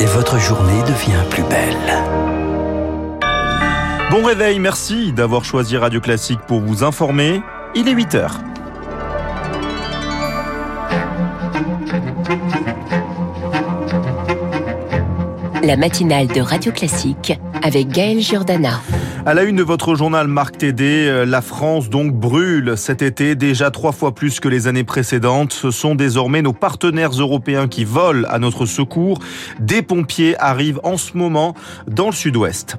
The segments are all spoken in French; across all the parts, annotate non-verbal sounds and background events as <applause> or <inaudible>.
Et votre journée devient plus belle. Bon réveil, merci d'avoir choisi Radio Classique pour vous informer. Il est 8 heures. La matinale de Radio Classique avec Gaël Giordana. À la une de votre journal Marc TD, euh, la France donc brûle cet été déjà trois fois plus que les années précédentes. Ce sont désormais nos partenaires européens qui volent à notre secours. Des pompiers arrivent en ce moment dans le sud-ouest.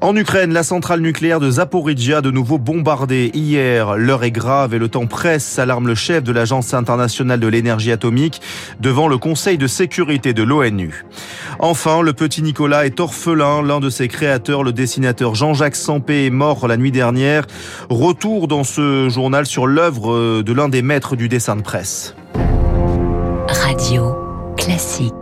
En Ukraine, la centrale nucléaire de Zaporizhia de nouveau bombardée hier. L'heure est grave et le temps presse, s'alarme le chef de l'Agence internationale de l'énergie atomique devant le Conseil de sécurité de l'ONU. Enfin, le petit Nicolas est orphelin. L'un de ses créateurs, le dessinateur Jean-Jacques Sampé, est mort l'année dernière. Retour dans ce journal sur l'œuvre de l'un des maîtres du dessin de presse. Radio classique.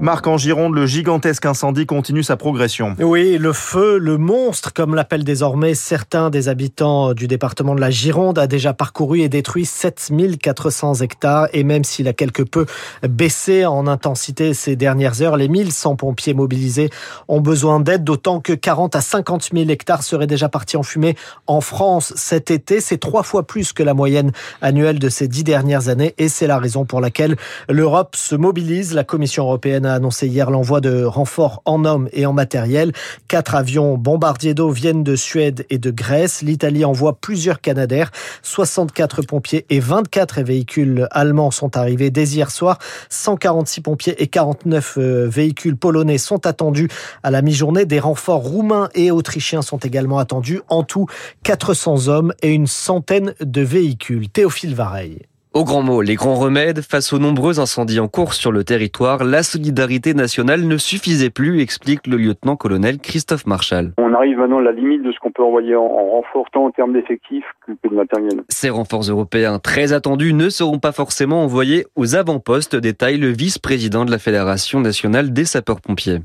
Marc, en Gironde, le gigantesque incendie continue sa progression. Oui, le feu, le monstre, comme l'appellent désormais certains des habitants du département de la Gironde, a déjà parcouru et détruit 7400 hectares. Et même s'il a quelque peu baissé en intensité ces dernières heures, les 1100 pompiers mobilisés ont besoin d'aide, d'autant que 40 à 50 000 hectares seraient déjà partis en fumée en France cet été. C'est trois fois plus que la moyenne annuelle de ces dix dernières années. Et c'est la raison pour laquelle l'Europe se mobilise. La Commission européenne a annoncé hier l'envoi de renforts en hommes et en matériel. Quatre avions bombardiers d'eau viennent de Suède et de Grèce. L'Italie envoie plusieurs Canadaires. 64 pompiers et 24 véhicules allemands sont arrivés dès hier soir. 146 pompiers et 49 euh, véhicules polonais sont attendus à la mi-journée. Des renforts roumains et autrichiens sont également attendus. En tout, 400 hommes et une centaine de véhicules. Théophile Vareille. Au grand mot, les grands remèdes, face aux nombreux incendies en cours sur le territoire, la solidarité nationale ne suffisait plus, explique le lieutenant-colonel Christophe Marchal. On arrive maintenant à la limite de ce qu'on peut envoyer en, renfort tant en termes d'effectifs que de matériel. Ces renforts européens très attendus ne seront pas forcément envoyés aux avant-postes, détaille le vice-président de la Fédération nationale des sapeurs-pompiers.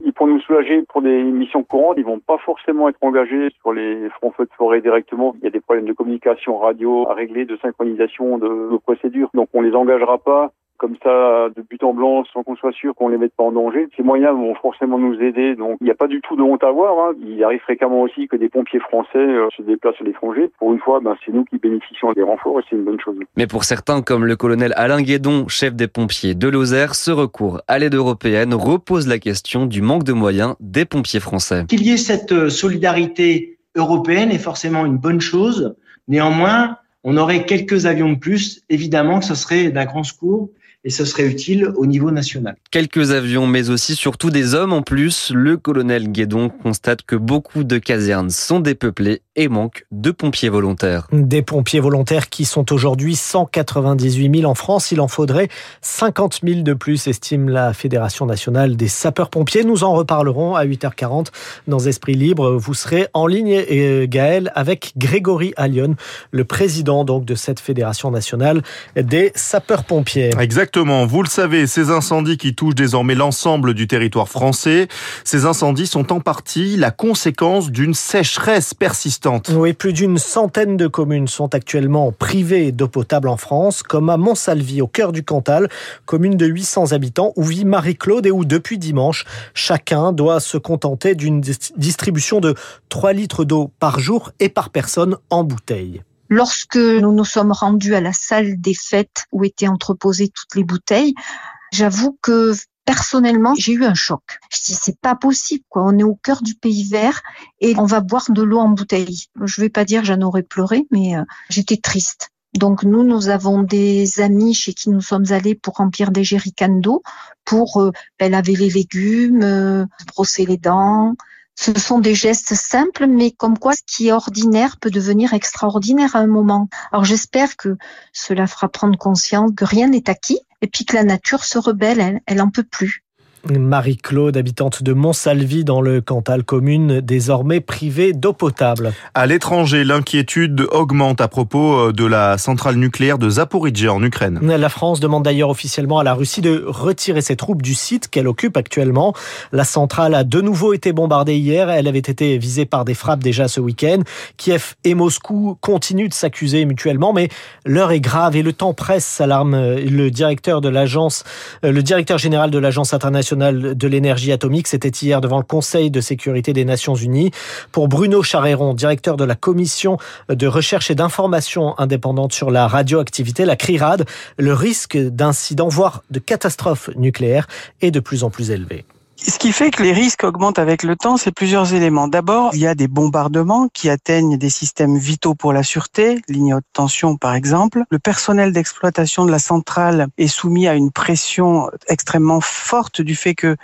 Pour des missions courantes, ils vont pas forcément être engagés sur les fronts feux de forêt directement. Il y a des problèmes de communication radio à régler, de synchronisation de nos procédures donc on les engagera pas comme ça de but en blanc sans qu'on soit sûr qu'on les mette pas en danger. Ces moyens vont forcément nous aider, donc il n'y a pas du tout de honte à avoir. Hein. Il arrive fréquemment aussi que des pompiers français euh, se déplacent à l'étranger. Pour une fois, ben, c'est nous qui bénéficions des renforts et c'est une bonne chose. Mais pour certains, comme le colonel Alain Guédon, chef des pompiers de Lozère, ce recours à l'aide européenne repose la question du manque de moyens des pompiers français. Qu'il y ait cette euh, solidarité européenne est forcément une bonne chose. Néanmoins, on aurait quelques avions de plus, évidemment que ce serait d'un grand secours et ce serait utile au niveau national. Quelques avions, mais aussi surtout des hommes en plus. Le colonel Guédon constate que beaucoup de casernes sont dépeuplées et manquent de pompiers volontaires. Des pompiers volontaires qui sont aujourd'hui 198 000 en France. Il en faudrait 50 000 de plus, estime la Fédération nationale des sapeurs-pompiers. Nous en reparlerons à 8h40 dans Esprit Libre. Vous serez en ligne, euh, Gaël, avec Grégory Allion, le président donc de cette Fédération nationale des sapeurs-pompiers. Exactement. Exactement, vous le savez, ces incendies qui touchent désormais l'ensemble du territoire français, ces incendies sont en partie la conséquence d'une sécheresse persistante. Oui, plus d'une centaine de communes sont actuellement privées d'eau potable en France, comme à Montsalvi, au cœur du Cantal, commune de 800 habitants où vit Marie-Claude et où depuis dimanche, chacun doit se contenter d'une distribution de 3 litres d'eau par jour et par personne en bouteille. Lorsque nous nous sommes rendus à la salle des fêtes où étaient entreposées toutes les bouteilles, j'avoue que personnellement, j'ai eu un choc. Je dis c'est pas possible quoi, on est au cœur du pays vert et on va boire de l'eau en bouteille. Je vais pas dire j'en aurais pleuré mais euh, j'étais triste. Donc nous, nous avons des amis chez qui nous sommes allés pour remplir des jerrycans d'eau, pour euh, ben, laver les légumes, euh, brosser les dents, ce sont des gestes simples, mais comme quoi ce qui est ordinaire peut devenir extraordinaire à un moment. Alors j'espère que cela fera prendre conscience que rien n'est acquis et puis que la nature se rebelle, elle, elle en peut plus. Marie-Claude, habitante de Montsalvi dans le Cantal, commune désormais privée d'eau potable. À l'étranger, l'inquiétude augmente à propos de la centrale nucléaire de Zaporizhzhia en Ukraine. La France demande d'ailleurs officiellement à la Russie de retirer ses troupes du site qu'elle occupe actuellement. La centrale a de nouveau été bombardée hier. Elle avait été visée par des frappes déjà ce week-end. Kiev et Moscou continuent de s'accuser mutuellement, mais l'heure est grave et le temps presse, s'alarme le directeur de l'agence, le directeur général de l'agence internationale de l'énergie atomique. C'était hier devant le Conseil de sécurité des Nations Unies. Pour Bruno Charéron, directeur de la commission de recherche et d'information indépendante sur la radioactivité, la CRIRAD, le risque d'incident, voire de catastrophe nucléaire est de plus en plus élevé. Ce qui fait que les risques augmentent avec le temps, c'est plusieurs éléments. D'abord, il y a des bombardements qui atteignent des systèmes vitaux pour la sûreté, ligne haute tension par exemple. Le personnel d'exploitation de la centrale est soumis à une pression extrêmement forte du fait que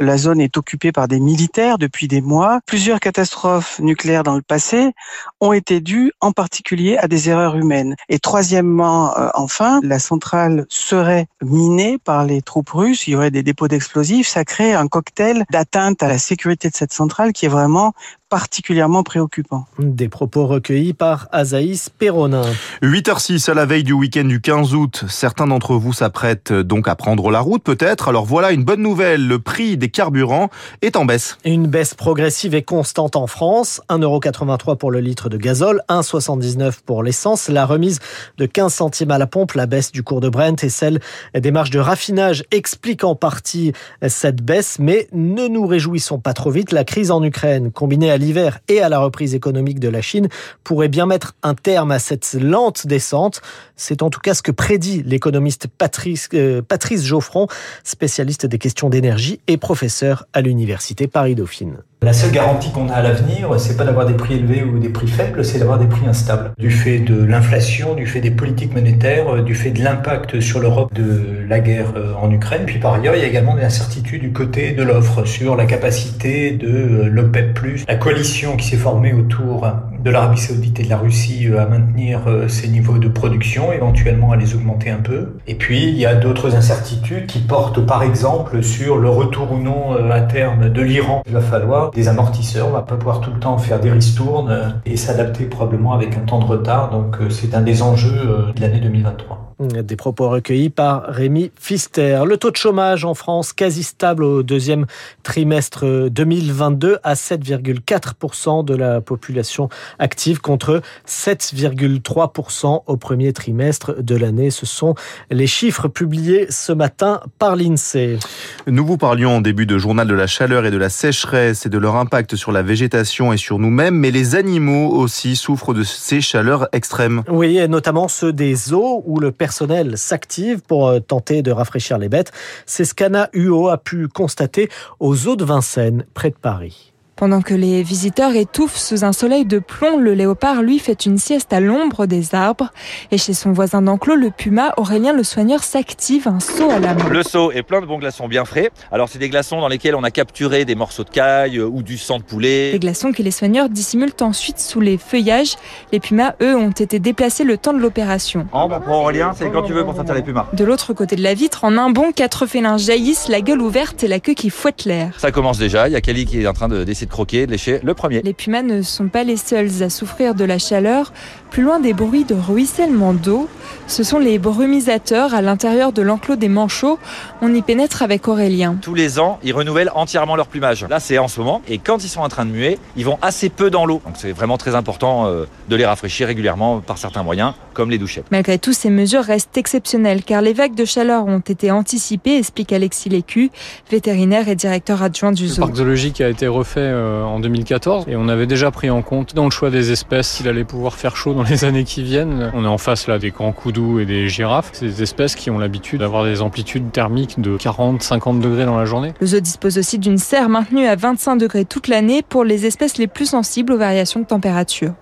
la zone est occupée par des militaires depuis des mois. Plusieurs catastrophes nucléaires dans le passé ont été dues en particulier à des erreurs humaines. Et troisièmement, euh, enfin, la centrale serait minée par les troupes russes, il y aurait des dépôts d'explosifs, ça crée un cocktail d'atteinte à la sécurité de cette centrale qui est vraiment particulièrement préoccupant. Des propos recueillis par Azaïs Perronin. 8h06 à la veille du week-end du 15 août. Certains d'entre vous s'apprêtent donc à prendre la route peut-être. Alors voilà une bonne nouvelle. Le prix des carburants est en baisse. Une baisse progressive et constante en France. 1,83€ pour le litre de gazole, 1,79€ pour l'essence. La remise de 15 centimes à la pompe, la baisse du cours de Brent et celle des marges de raffinage expliquent en partie cette baisse. Mais ne nous réjouissons pas trop vite. La crise en Ukraine, combinée à l'hiver et à la reprise économique de la Chine pourrait bien mettre un terme à cette lente descente. C'est en tout cas ce que prédit l'économiste Patrice, euh, Patrice Geoffron, spécialiste des questions d'énergie et professeur à l'université Paris-Dauphine. La seule garantie qu'on a à l'avenir, c'est pas d'avoir des prix élevés ou des prix faibles, c'est d'avoir des prix instables. Du fait de l'inflation, du fait des politiques monétaires, du fait de l'impact sur l'Europe de la guerre euh, en Ukraine. Puis par ailleurs, il y a également des incertitudes du côté de l'offre sur la capacité de euh, l'OPEP+, la coalition qui s'est formée autour de l'Arabie Saoudite et de la Russie euh, à maintenir ses niveaux de production, éventuellement à les augmenter un peu. Et puis, il y a d'autres incertitudes qui portent par exemple sur le retour ou non à terme de l'Iran. Il va falloir des amortisseurs. On va pas pouvoir tout le temps faire des ristournes euh, et s'adapter probablement avec un temps de retard. Donc euh, c'est un des enjeux euh, de l'année 2023. Des propos recueillis par Rémi Fister. Le taux de chômage en France quasi stable au deuxième trimestre 2022 à 7,4% de la population active contre 7,3% au premier trimestre de l'année. Ce sont les chiffres publiés ce matin par l'INSEE. Nous vous parlions en début de journal de la chaleur et de la sécheresse et de leur impact sur la végétation et sur nous-mêmes, mais les animaux aussi souffrent de ces chaleurs extrêmes. Oui, et notamment ceux des eaux où le personnel s'active pour euh, tenter de rafraîchir les bêtes. C'est ce qu'Anna Huot a pu constater aux eaux de Vincennes, près de Paris. Pendant que les visiteurs étouffent sous un soleil de plomb, le léopard, lui, fait une sieste à l'ombre des arbres. Et chez son voisin d'enclos, le puma, Aurélien le soigneur s'active, un seau à la main. Le seau est plein de bons glaçons bien frais. Alors, c'est des glaçons dans lesquels on a capturé des morceaux de caille ou du sang de poulet. Des glaçons que les soigneurs dissimulent ensuite sous les feuillages. Les pumas, eux, ont été déplacés le temps de l'opération. En bon, pour Aurélien, c'est quand tu veux pour sortir les pumas. De l'autre côté de la vitre, en un bond, quatre félins jaillissent, la gueule ouverte et la queue qui fouette l'air. Ça commence déjà. Il y a Kelly qui est en train de d'essayer de croquer, de lécher le premier. Les pumas ne sont pas les seuls à souffrir de la chaleur. Plus loin des bruits de ruissellement d'eau, ce sont les brumisateurs à l'intérieur de l'enclos des manchots. On y pénètre avec Aurélien. Tous les ans, ils renouvellent entièrement leur plumage. Là, c'est en ce moment. Et quand ils sont en train de muer, ils vont assez peu dans l'eau. Donc c'est vraiment très important euh, de les rafraîchir régulièrement par certains moyens, comme les douchettes. Malgré tout, ces mesures restent exceptionnelles car les vagues de chaleur ont été anticipées, explique Alexis Lécu, vétérinaire et directeur adjoint du zoo. Le parc zoologique a été refait en 2014 et on avait déjà pris en compte dans le choix des espèces qu'il allait pouvoir faire chaud dans les <laughs> années qui viennent. On est en face là des grands coudous et des girafes. Des espèces qui ont l'habitude d'avoir des amplitudes thermiques de 40-50 degrés dans la journée. Le zoo dispose aussi d'une serre maintenue à 25 degrés toute l'année pour les espèces les plus sensibles aux variations de température.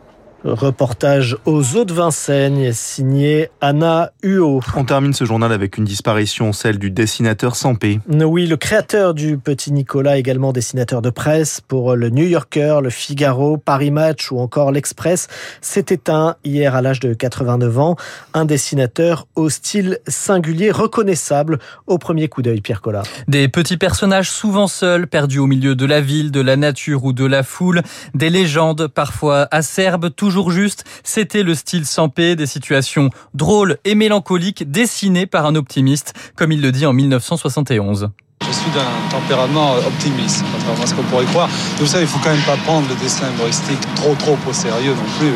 Reportage aux eaux de Vincennes, signé Anna Huot. On termine ce journal avec une disparition, celle du dessinateur Sampé. Oui, le créateur du Petit Nicolas, également dessinateur de presse pour le New Yorker, le Figaro, Paris Match ou encore l'Express, s'est éteint hier à l'âge de 89 ans. Un dessinateur au style singulier, reconnaissable au premier coup d'œil, Pierre Collat. Des petits personnages souvent seuls, perdus au milieu de la ville, de la nature ou de la foule, des légendes parfois acerbes, toujours juste, c'était le style sans paix, des situations drôles et mélancoliques dessinées par un optimiste, comme il le dit en 1971. Je suis d'un tempérament optimiste, contrairement à ce qu'on pourrait croire. Mais vous savez, il faut quand même pas prendre le dessin humoristique trop trop au sérieux non plus.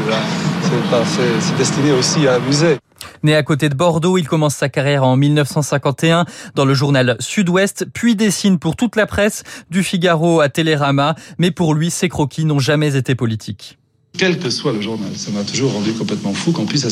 C'est destiné aussi à amuser. Né à côté de Bordeaux, il commence sa carrière en 1951 dans le journal Sud-Ouest, puis dessine pour toute la presse, du Figaro à Télérama, mais pour lui, ses croquis n'ont jamais été politiques quel que soit le journal. Ça m'a toujours rendu complètement fou qu'on puisse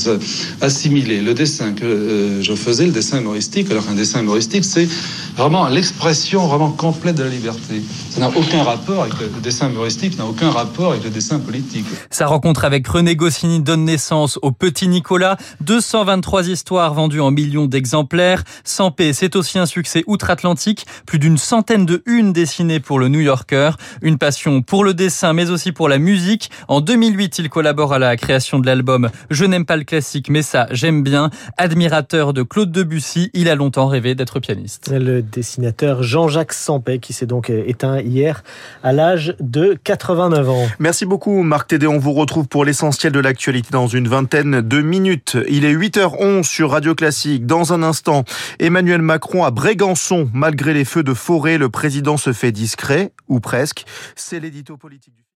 assimiler le dessin que euh, je faisais, le dessin humoristique, alors qu'un dessin humoristique, c'est vraiment l'expression vraiment complète de la liberté. Ça n'a aucun rapport avec le dessin humoristique, n'a aucun rapport avec le dessin politique. Sa rencontre avec René Goscinny donne naissance au Petit Nicolas. 223 histoires vendues en millions d'exemplaires. Sans paix, c'est aussi un succès outre-Atlantique. Plus d'une centaine de unes dessinées pour le New Yorker. Une passion pour le dessin, mais aussi pour la musique. En 2008, il collabore à la création de l'album Je n'aime pas le classique, mais ça, j'aime bien. Admirateur de Claude Debussy, il a longtemps rêvé d'être pianiste. Le dessinateur Jean-Jacques Sampé, qui s'est donc éteint hier à l'âge de 89 ans. Merci beaucoup, Marc Tédé. On vous retrouve pour l'essentiel de l'actualité dans une vingtaine de minutes. Il est 8h11 sur Radio Classique. Dans un instant, Emmanuel Macron à Brégançon. Malgré les feux de forêt, le président se fait discret, ou presque. C'est l'édito politique.